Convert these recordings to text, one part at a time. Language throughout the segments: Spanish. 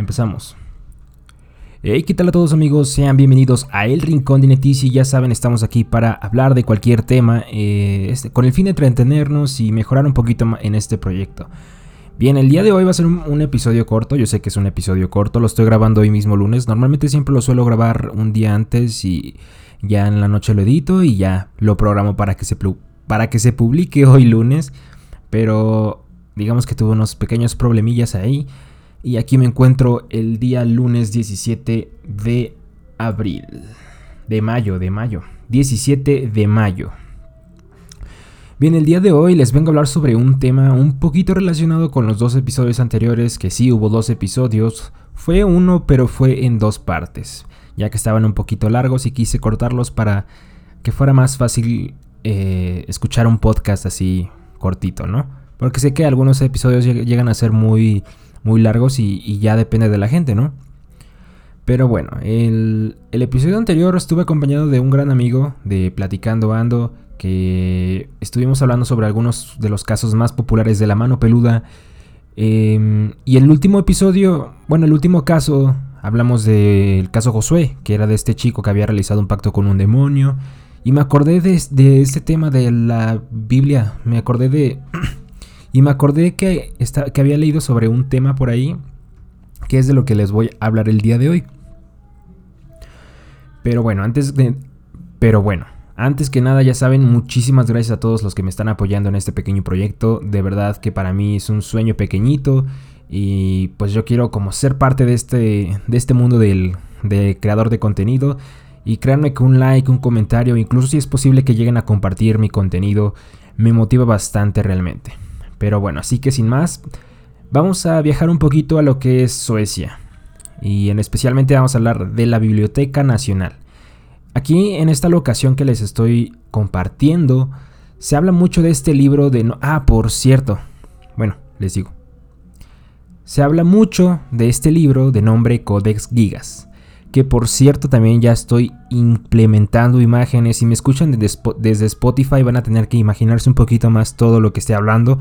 Empezamos. Hey, ¿qué tal a todos amigos? Sean bienvenidos a El Rincón de Netici. Ya saben, estamos aquí para hablar de cualquier tema eh, este, con el fin de entretenernos y mejorar un poquito en este proyecto. Bien, el día de hoy va a ser un, episodio corto. Yo sé que es un episodio corto, lo estoy grabando hoy mismo lunes. Normalmente siempre lo suelo grabar un día antes y ya en la noche lo edito y ya lo programo para que se, para que se publique hoy lunes. Pero digamos que tuve unos pequeños problemillas ahí. Y aquí me encuentro el día lunes 17 de abril. De mayo, de mayo. 17 de mayo. Bien, el día de hoy les vengo a hablar sobre un tema un poquito relacionado con los dos episodios anteriores, que sí hubo dos episodios. Fue uno, pero fue en dos partes, ya que estaban un poquito largos y quise cortarlos para que fuera más fácil eh, escuchar un podcast así cortito, ¿no? Porque sé que algunos episodios llegan a ser muy muy largos y, ya depende de la gente, ¿no? Pero bueno, el, el, episodio anterior estuve acompañado de un gran amigo de Platicando Ando, que estuvimos hablando sobre algunos de los casos más populares de la mano peluda. Em, y el último episodio, bueno, el último caso, hablamos del caso Josué, que era de este chico que había realizado un pacto con un demonio. Y me acordé de, de este tema de la Biblia, me acordé de Y me acordé que, que había leído sobre un tema por ahí, que es de lo que les voy a hablar el día de hoy. Pero bueno, antes de... Pero bueno, antes que nada ya saben, muchísimas gracias a todos los que me están apoyando en este pequeño proyecto. De verdad que para mí es un sueño pequeñito. Y pues yo quiero como ser parte de este, de este mundo del de creador de contenido. Y créanme que un like, un comentario, incluso si es posible que lleguen a compartir mi contenido, me motiva bastante realmente. Pero bueno, así que sin más, vamos a viajar un poquito a lo que es Suecia. Y en especialmente vamos a hablar de la Biblioteca Nacional. Aquí en esta locación que les estoy compartiendo, se habla mucho de este libro de... ah, por cierto. Bueno, les digo. Se habla mucho de este libro de nombre Codex Gigas. Que por cierto también ya estoy implementando imágenes. Si me escuchan desde Spotify van a tener que imaginarse un poquito más todo lo que esté hablando.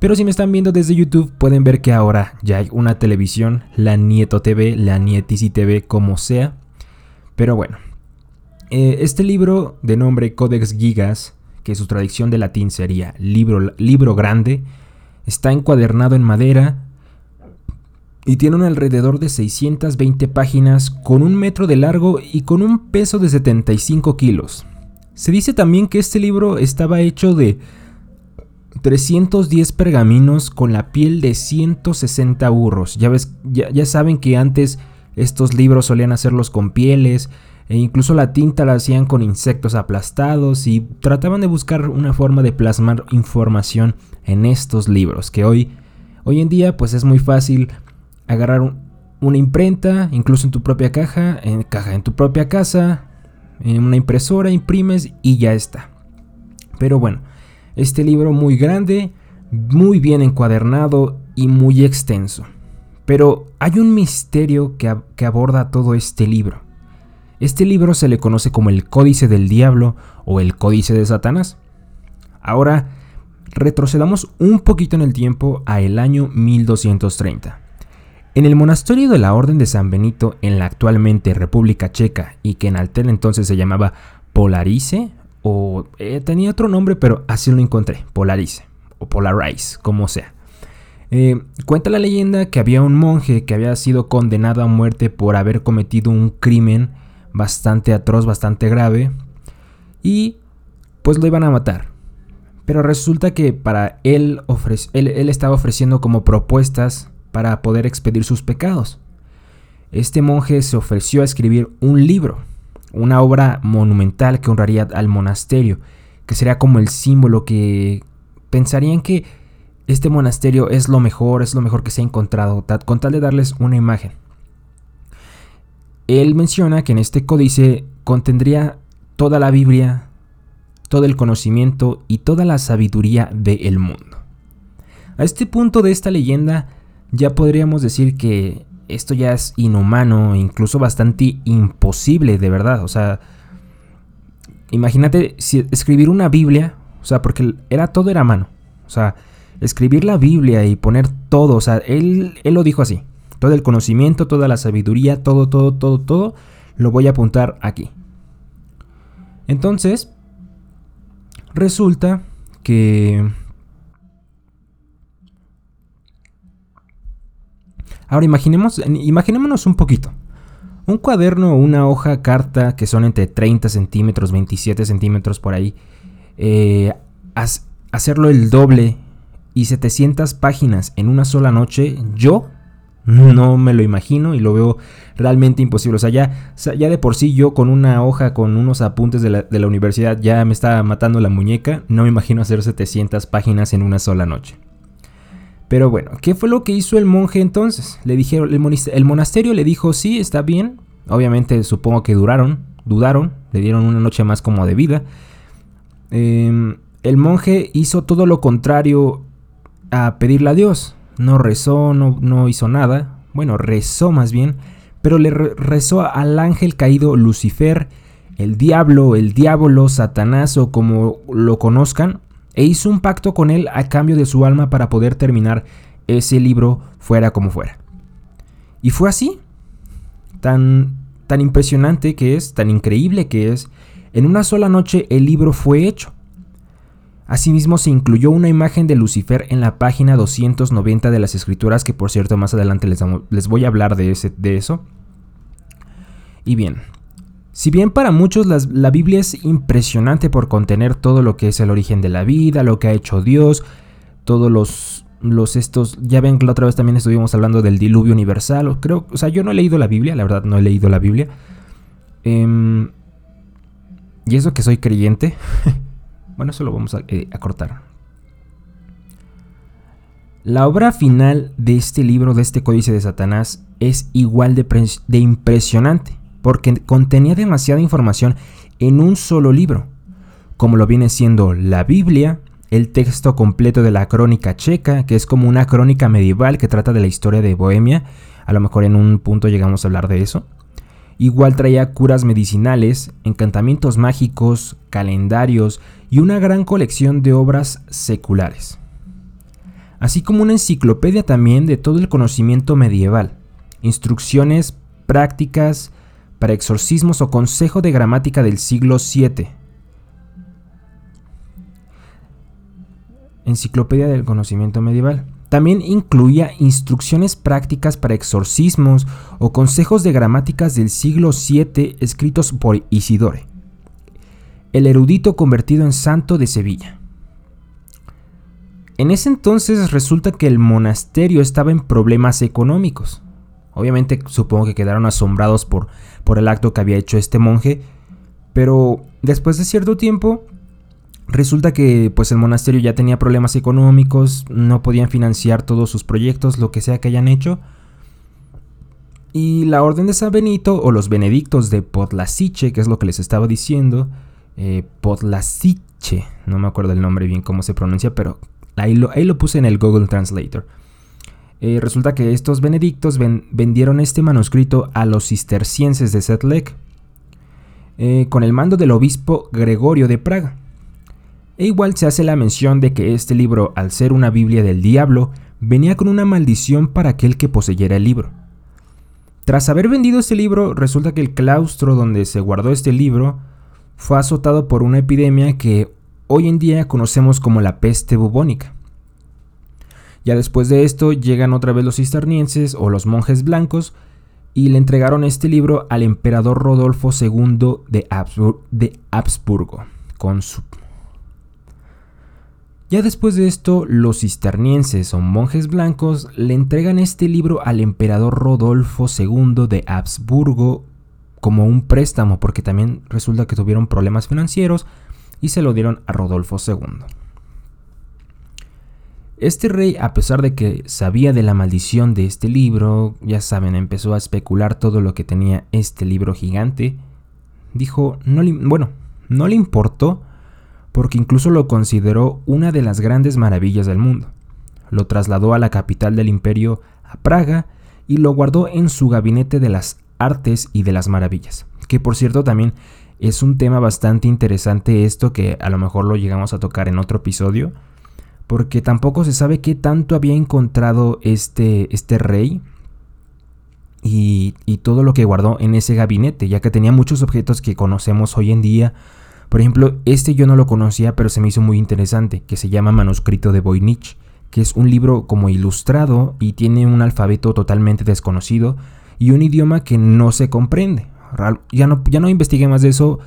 Pero si me están viendo desde YouTube pueden ver que ahora ya hay una televisión, la Nieto TV, la Nietici TV, como sea. Pero bueno, eh, este libro de nombre Codex Gigas, que su traducción de latín sería libro, libro grande, está encuadernado en madera y tiene alrededor de 620 páginas con un metro de largo y con un peso de 75 kilos. Se dice también que este libro estaba hecho de 310 pergaminos con la piel de 160 burros. Ya, ya, saben que antes estos libros solían hacerlos con pieles e incluso la tinta la hacían con insectos aplastados y trataban de buscar una forma de plasmar información en estos libros que hoy, hoy en día pues es muy fácil agarrar una imprenta, incluso en tu propia caja, en caja en tu propia casa, en una impresora imprimes y ya está. Pero bueno, este libro muy grande, muy bien encuadernado y muy extenso. Pero hay un misterio que, que aborda todo este libro. Este libro se le conoce como el Códice del Diablo o el Códice de Satanás. Ahora, retrocedamos un poquito en el tiempo a el año 1230. En el monasterio de la Orden de San Benito en la actualmente República Checa y que en aquel entonces se llamaba Polarice o eh, tenía otro nombre, pero así lo encontré, Polarice o Polarize, como sea. Eh, cuenta la leyenda que había un monje que había sido condenado a muerte por haber cometido un crimen bastante atroz, bastante grave, y pues lo iban a matar. Pero resulta que para él, él, él estaba ofreciendo como propuestas para poder expedir sus pecados. Este monje se ofreció a escribir un libro una obra monumental que honraría al monasterio, que sería como el símbolo que pensarían que este monasterio es lo mejor, es lo mejor que se ha encontrado, con tal de darles una imagen. Él menciona que en este códice contendría toda la Biblia, todo el conocimiento y toda la sabiduría del mundo. A este punto de esta leyenda ya podríamos decir que esto ya es inhumano, incluso bastante imposible, de verdad. O sea, imagínate si escribir una Biblia, o sea, porque era todo era mano. O sea, escribir la Biblia y poner todo, o sea, él, él lo dijo así. Todo el conocimiento, toda la sabiduría, todo, todo, todo, todo, lo voy a apuntar aquí. Entonces, resulta que... Ahora imaginemos, imaginémonos un poquito. Un cuaderno o una hoja carta que son entre 30 centímetros, 27 centímetros por ahí. Eh, hacerlo el doble y 700 páginas en una sola noche, yo no me lo imagino y lo veo realmente imposible. O sea, ya, ya de por sí yo con una hoja, con unos apuntes de la, universidad, ya me está matando la muñeca. No me imagino hacer 700 páginas en una sola noche. Pero bueno, ¿qué fue lo que hizo el monje entonces? Le dijeron, el monasterio le dijo, sí, está bien. Obviamente supongo que duraron, dudaron, le dieron una noche más como de vida. Em, el monje hizo todo lo contrario a pedirle a Dios. No rezó, no, no hizo nada. Bueno, rezó más bien. Pero le rezó al ángel caído Lucifer, el diablo, el diablo, Satanás o como lo conozcan. E hizo un pacto con él a cambio de su alma para poder terminar ese libro fuera como fuera. Y fue así. Tan, tan impresionante que es, tan increíble que es. En una sola noche el libro fue hecho. Asimismo, se incluyó una imagen de Lucifer en la página 290 de las escrituras, que por cierto más adelante les, voy a hablar de, ese, de, eso. Y bien, si bien para muchos la Biblia es impresionante por contener todo lo que es el origen de la vida, lo que ha hecho Dios, todos los, los estos, ya ven que la otra vez también estuvimos hablando del diluvio universal, creo, o sea, yo no he leído la Biblia, la verdad no he leído la Biblia. Em, y eso que soy creyente. Bueno, eso lo vamos eh, a, cortar. La obra final de este libro, de este códice de Satanás, es igual de, impresionante, porque contenía demasiada información en un solo libro, como lo viene siendo la Biblia, el texto completo de la crónica checa, que es como una crónica medieval que trata de la historia de Bohemia, a lo mejor en un punto llegamos a hablar de eso, Igual traía curas medicinales, encantamientos mágicos, calendarios y una gran colección de obras seculares. Así como una enciclopedia también de todo el conocimiento medieval, instrucciones prácticas para exorcismos o consejo de gramática del siglo VII. Enciclopedia del conocimiento medieval. También incluía instrucciones prácticas para exorcismos o consejos de gramáticas del siglo VII escritos por Isidore, el erudito convertido en santo de Sevilla. En ese entonces resulta que el monasterio estaba en problemas económicos. Obviamente supongo que quedaron asombrados por, por el acto que había hecho este monje, pero después de cierto tiempo Resulta que pues el monasterio ya tenía problemas económicos, no podían financiar todos sus proyectos, lo que sea que hayan hecho. Y la orden de San Benito o los benedictos de Podlasiche, que es lo que les estaba diciendo, eh, no me acuerdo el nombre bien cómo se pronuncia, pero ahí lo, ahí lo puse en el Google Translator. Eh, resulta que estos benedictos vendieron este manuscrito a los cistercienses de Setlec eh, con el mando del obispo Gregorio de Praga. E igual se hace la mención de que este libro, al ser una Biblia del diablo, venía con una maldición para aquel que poseyera el libro. Tras haber vendido este libro, resulta que el claustro donde se guardó este libro fue azotado por una epidemia que hoy en día conocemos como la peste bubónica. Ya después de esto llegan otra vez los cisternienses o los monjes blancos y le entregaron este libro al emperador Rodolfo II de, Habsburgo, con su ya después de esto, los cisternienses o monjes blancos le entregan este libro al emperador Rodolfo II de Habsburgo como un préstamo, porque también resulta que tuvieron problemas financieros y se lo dieron a Rodolfo II. Este rey, a pesar de que sabía de la maldición de este libro, ya saben, empezó a especular todo lo que tenía este libro gigante, dijo, no bueno, no le importó porque incluso lo consideró una de las grandes maravillas del mundo. Lo trasladó a la capital del imperio, a Praga, y lo guardó en su gabinete de las artes y de las maravillas, que por cierto también es un tema bastante interesante esto que a lo mejor lo llegamos a tocar en otro episodio, porque tampoco se sabe qué tanto había encontrado este, este rey y, y, todo lo que guardó en ese gabinete, ya que tenía muchos objetos que conocemos hoy en día. Por ejemplo, este yo no lo conocía, pero se me hizo muy interesante, que se llama Manuscrito de Voynich, que es un libro como ilustrado y tiene un alfabeto totalmente desconocido y un idioma que no se comprende. Ya no, ya no investigué más de eso,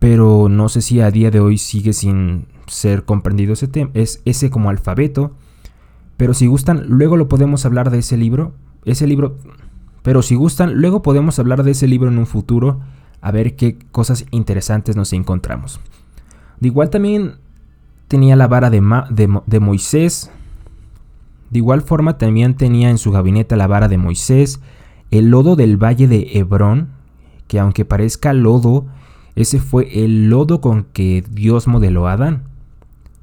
pero no sé si a día de hoy sigue sin ser comprendido ese tema, es ese como alfabeto. Pero si gustan, luego lo podemos hablar de ese libro. Ese libro, pero si gustan, luego podemos hablar de ese libro en un futuro, a ver qué cosas interesantes nos encontramos. De igual también tenía la vara de, de Moisés. De igual forma también tenía en su gabinete la vara de Moisés, el lodo del valle de Hebrón, que aunque parezca lodo, ese fue el lodo con que Dios modeló a Adán.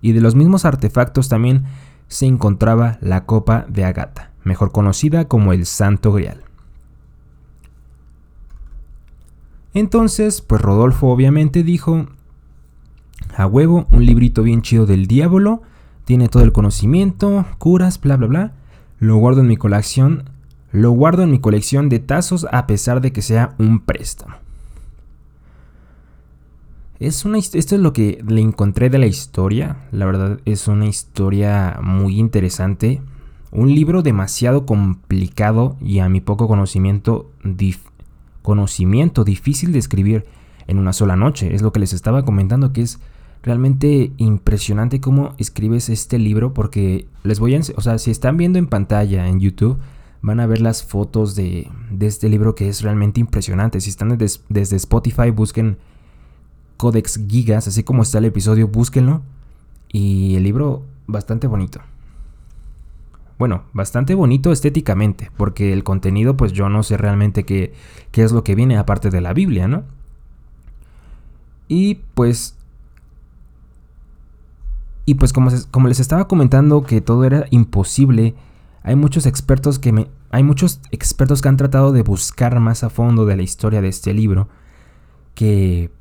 Y de los mismos artefactos también se encontraba la copa de Agata, mejor conocida como el Santo Grial. Entonces, pues Rodolfo obviamente dijo, a huevo, un librito bien chido del diablo, tiene todo el conocimiento, curas, bla bla bla, lo guardo en mi colección, lo guardo en mi colección de tazos a pesar de que sea un préstamo. Es una, esto es lo que le encontré de la historia. La verdad es una historia muy interesante. Un libro demasiado complicado y a mi poco conocimiento, conocimiento difícil de escribir en una sola noche. Es lo que les estaba comentando que es realmente impresionante cómo escribes este libro porque les voy a... O sea, si están viendo en pantalla en YouTube van a ver las fotos de, este libro que es realmente impresionante. Si están desde Spotify busquen Codex Gigas, así como está el episodio, búsquenlo. Y el libro bastante bonito. Bueno, bastante bonito estéticamente, porque el contenido pues yo no sé realmente qué, es lo que viene aparte de la Biblia, ¿no? Y pues... Y pues como, como les estaba comentando que todo era imposible, hay muchos expertos que me, hay muchos expertos que han tratado de buscar más a fondo de la historia de este libro que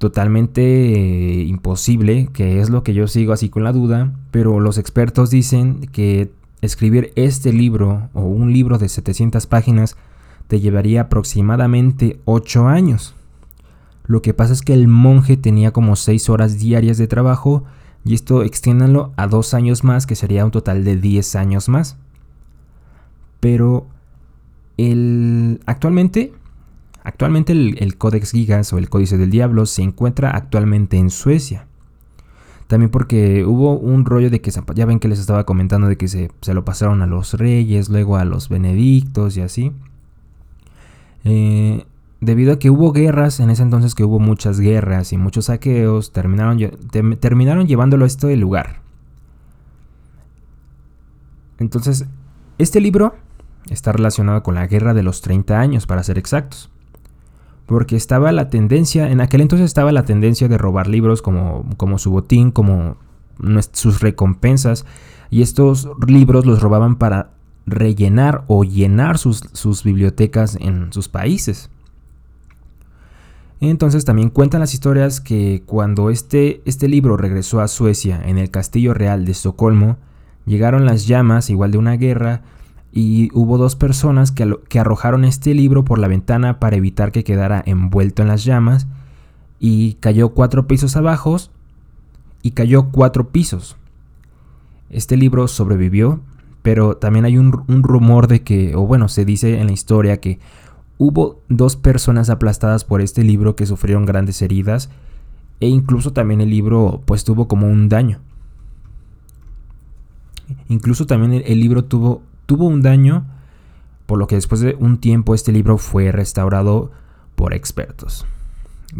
totalmente eh, imposible, que es lo que yo sigo así con la duda, pero los expertos dicen que escribir este libro o un libro de 700 páginas te llevaría aproximadamente 8 años. Lo que pasa es que el monje tenía como 6 horas diarias de trabajo y esto extiéndanlo a 2 años más, que sería un total de 10 años más. Pero el, actualmente Actualmente el, Codex Gigas o el Códice del Diablo se encuentra actualmente en Suecia. También porque hubo un rollo de que, ya ven que les estaba comentando de que se, lo pasaron a los reyes, luego a los benedictos y así. Eh, debido a que hubo guerras, en ese entonces que hubo muchas guerras y muchos saqueos, terminaron, terminaron llevándolo a este lugar. Entonces, este libro está relacionado con la guerra de los 30 años, para ser exactos porque estaba la tendencia, en aquel entonces estaba la tendencia de robar libros como, como su botín, como sus recompensas, y estos libros los robaban para rellenar o llenar sus, sus bibliotecas en sus países. Entonces también cuentan las historias que cuando este, este libro regresó a Suecia en el Castillo Real de Estocolmo, llegaron las llamas igual de una guerra y hubo dos personas que, que, arrojaron este libro por la ventana para evitar que quedara envuelto en las llamas y cayó cuatro pisos abajo y cayó cuatro pisos. Este libro sobrevivió, pero también hay un, rumor de que, o bueno, se dice en la historia que hubo dos personas aplastadas por este libro que sufrieron grandes heridas e incluso también el libro pues tuvo como un daño. Incluso también el libro tuvo tuvo un daño, por lo que después de un tiempo este libro fue restaurado por expertos.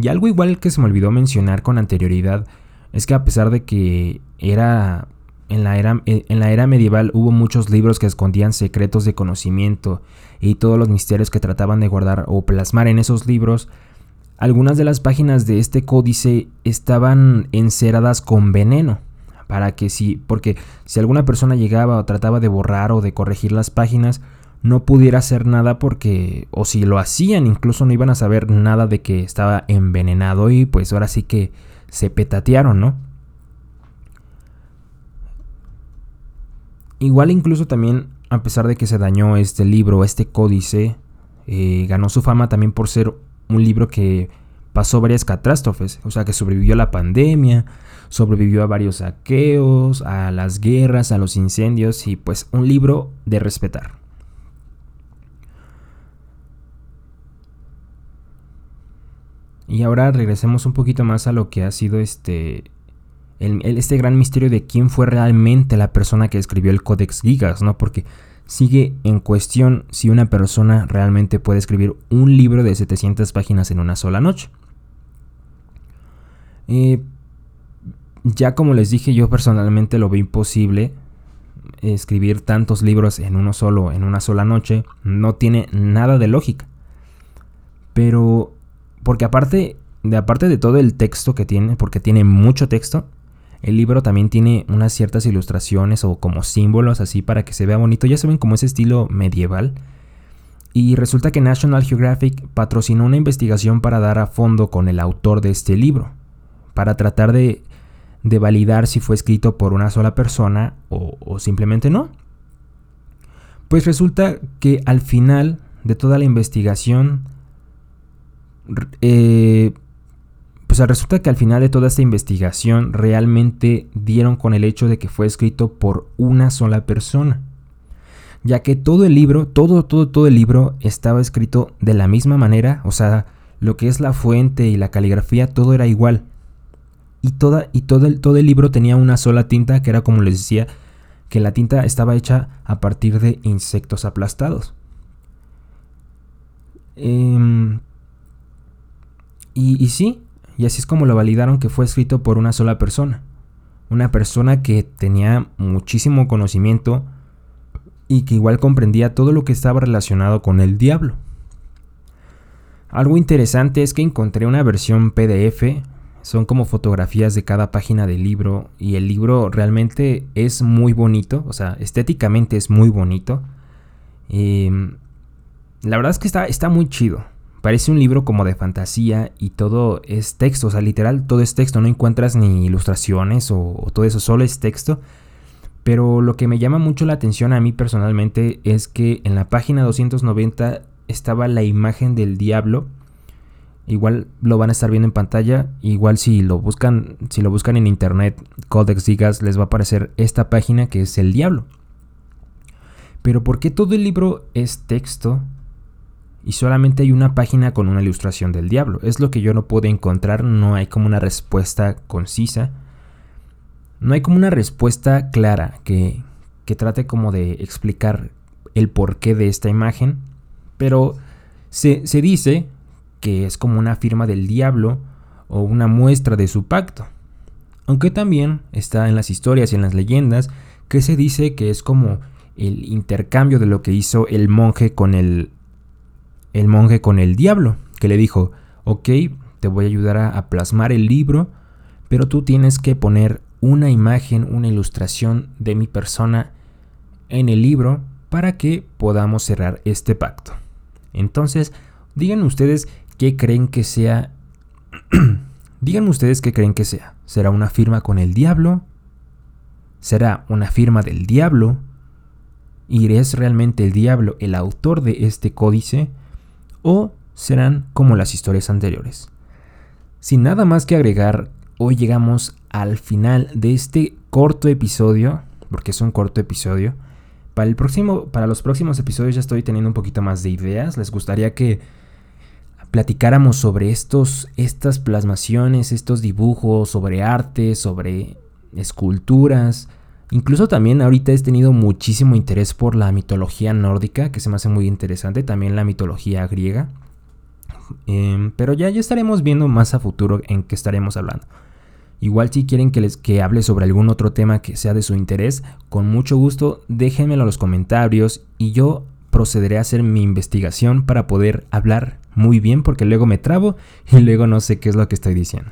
Y algo igual que se me olvidó mencionar con anterioridad es que a pesar de que era en la era, en la era medieval hubo muchos libros que escondían secretos de conocimiento y todos los misterios que trataban de guardar o plasmar en esos libros, algunas de las páginas de este códice estaban enceradas con veneno para que si, porque si alguna persona llegaba o trataba de borrar o de corregir las páginas, no pudiera hacer nada porque, o si lo hacían, incluso no iban a saber nada de que estaba envenenado y pues ahora sí que se petatearon, ¿no? Igual incluso también, a pesar de que se dañó este libro, este códice, Eh, ganó su fama también por ser un libro que pasó varias catástrofes, o sea, que sobrevivió a la pandemia, sobrevivió a varios saqueos, a las guerras, a los incendios y pues un libro de respetar. Y ahora regresemos un poquito más a lo que ha sido este, este gran misterio de quién fue realmente la persona que escribió el Codex Gigas, ¿no? Porque sigue en cuestión si una persona realmente puede escribir un libro de 700 páginas en una sola noche. Eh, ya como les dije, yo personalmente lo veo imposible escribir tantos libros en uno solo, en una sola noche. No tiene nada de lógica. Pero porque aparte de, aparte de todo el texto que tiene, porque tiene mucho texto, el libro también tiene unas ciertas ilustraciones o como símbolos así para que se vea bonito. Ya saben como ese estilo medieval. Y resulta que National Geographic patrocinó una investigación para dar a fondo con el autor de este libro, para tratar de, de validar si fue escrito por una sola persona o, simplemente no. Pues resulta que al final de toda la investigación eh, pues resulta que al final de toda esta investigación realmente dieron con el hecho de que fue escrito por una sola persona. Ya que todo el libro, todo, todo, todo el libro estaba escrito de la misma manera, o sea, lo que es la fuente y la caligrafía, todo era igual. Y, toda, y todo, el, todo el libro tenía una sola tinta, que era como les decía, que la tinta estaba hecha a partir de insectos aplastados. Eh, y, sí, y así es como lo validaron que fue escrito por una sola persona. Una persona que tenía muchísimo conocimiento y que igual comprendía todo lo que estaba relacionado con el diablo. Algo interesante es que encontré una versión PDF, son como fotografías de cada página del libro y el libro realmente es muy bonito, o sea, estéticamente es muy bonito. Em, la verdad es que está, está muy chido. Parece un libro como de fantasía y todo es texto, o sea, literal, todo es texto, no encuentras ni ilustraciones o, todo eso, solo es texto. Pero lo que me llama mucho la atención a mí personalmente es que en la página 290 estaba la imagen del diablo. Igual lo van a estar viendo en pantalla. Igual si lo buscan, si lo buscan en internet, Codex Gigas, les va a aparecer esta página que es el diablo. Pero ¿por qué todo el libro es texto y solamente hay una página con una ilustración del diablo. Es lo que yo no puedo encontrar, no hay como una respuesta concisa. No hay como una respuesta clara que, que trate como de explicar el porqué de esta imagen, pero se, se dice que es como una firma del diablo o una muestra de su pacto. Aunque también está en las historias y en las leyendas que se dice que es como el intercambio de lo que hizo el monje con el el monje con el diablo, que le dijo, ok, te voy a ayudar a, plasmar el libro, pero tú tienes que poner una imagen, una ilustración de mi persona en el libro para que podamos cerrar este pacto. Entonces, digan ustedes qué creen que sea. Díganme ustedes qué creen que sea. ¿Será una firma con el diablo? ¿Será una firma del diablo? ¿Y es realmente el diablo el autor de este códice? o serán como las historias anteriores. Sin nada más que agregar, hoy llegamos al final de este corto episodio, porque es un corto episodio. Para, el próximo, para los próximos episodios ya estoy teniendo un poquito más de ideas. Les gustaría que platicáramos sobre estos, estas plasmaciones, estos dibujos, sobre arte, sobre esculturas. Incluso también ahorita he tenido muchísimo interés por la mitología nórdica, que se me hace muy interesante, también la mitología griega. Em, pero ya, ya estaremos viendo más a futuro en qué estaremos hablando. Igual si quieren que les que hable sobre algún otro tema que sea de su interés, con mucho gusto déjenmelo en los comentarios y yo procederé a hacer mi investigación para poder hablar muy bien porque luego me trabo y luego no sé qué es lo que estoy diciendo.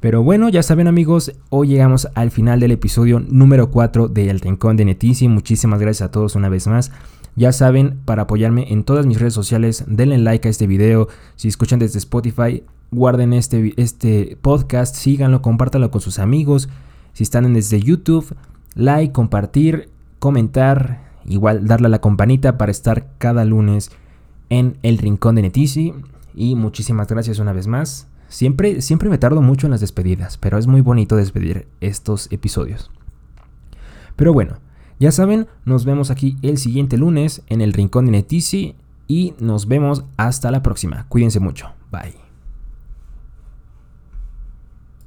Pero bueno, ya saben amigos, hoy llegamos al final del episodio número 4 de El Rincón de Netici. Muchísimas gracias a todos una vez más. Ya saben, para apoyarme en todas mis redes sociales, denle like a este video. Si escuchan desde Spotify, guarden este, este podcast, síganlo, compártanlo con sus amigos. Si están desde YouTube, like, compartir, comentar, igual darle a la campanita para estar cada lunes en el Rincón de Netisi. Y muchísimas gracias una vez más. Siempre, siempre me tardo mucho en las despedidas, pero es muy bonito despedir estos episodios. Pero bueno, ya saben, nos vemos aquí el siguiente lunes en el Rincón de Netisi y nos vemos hasta la próxima. Cuídense mucho. Bye.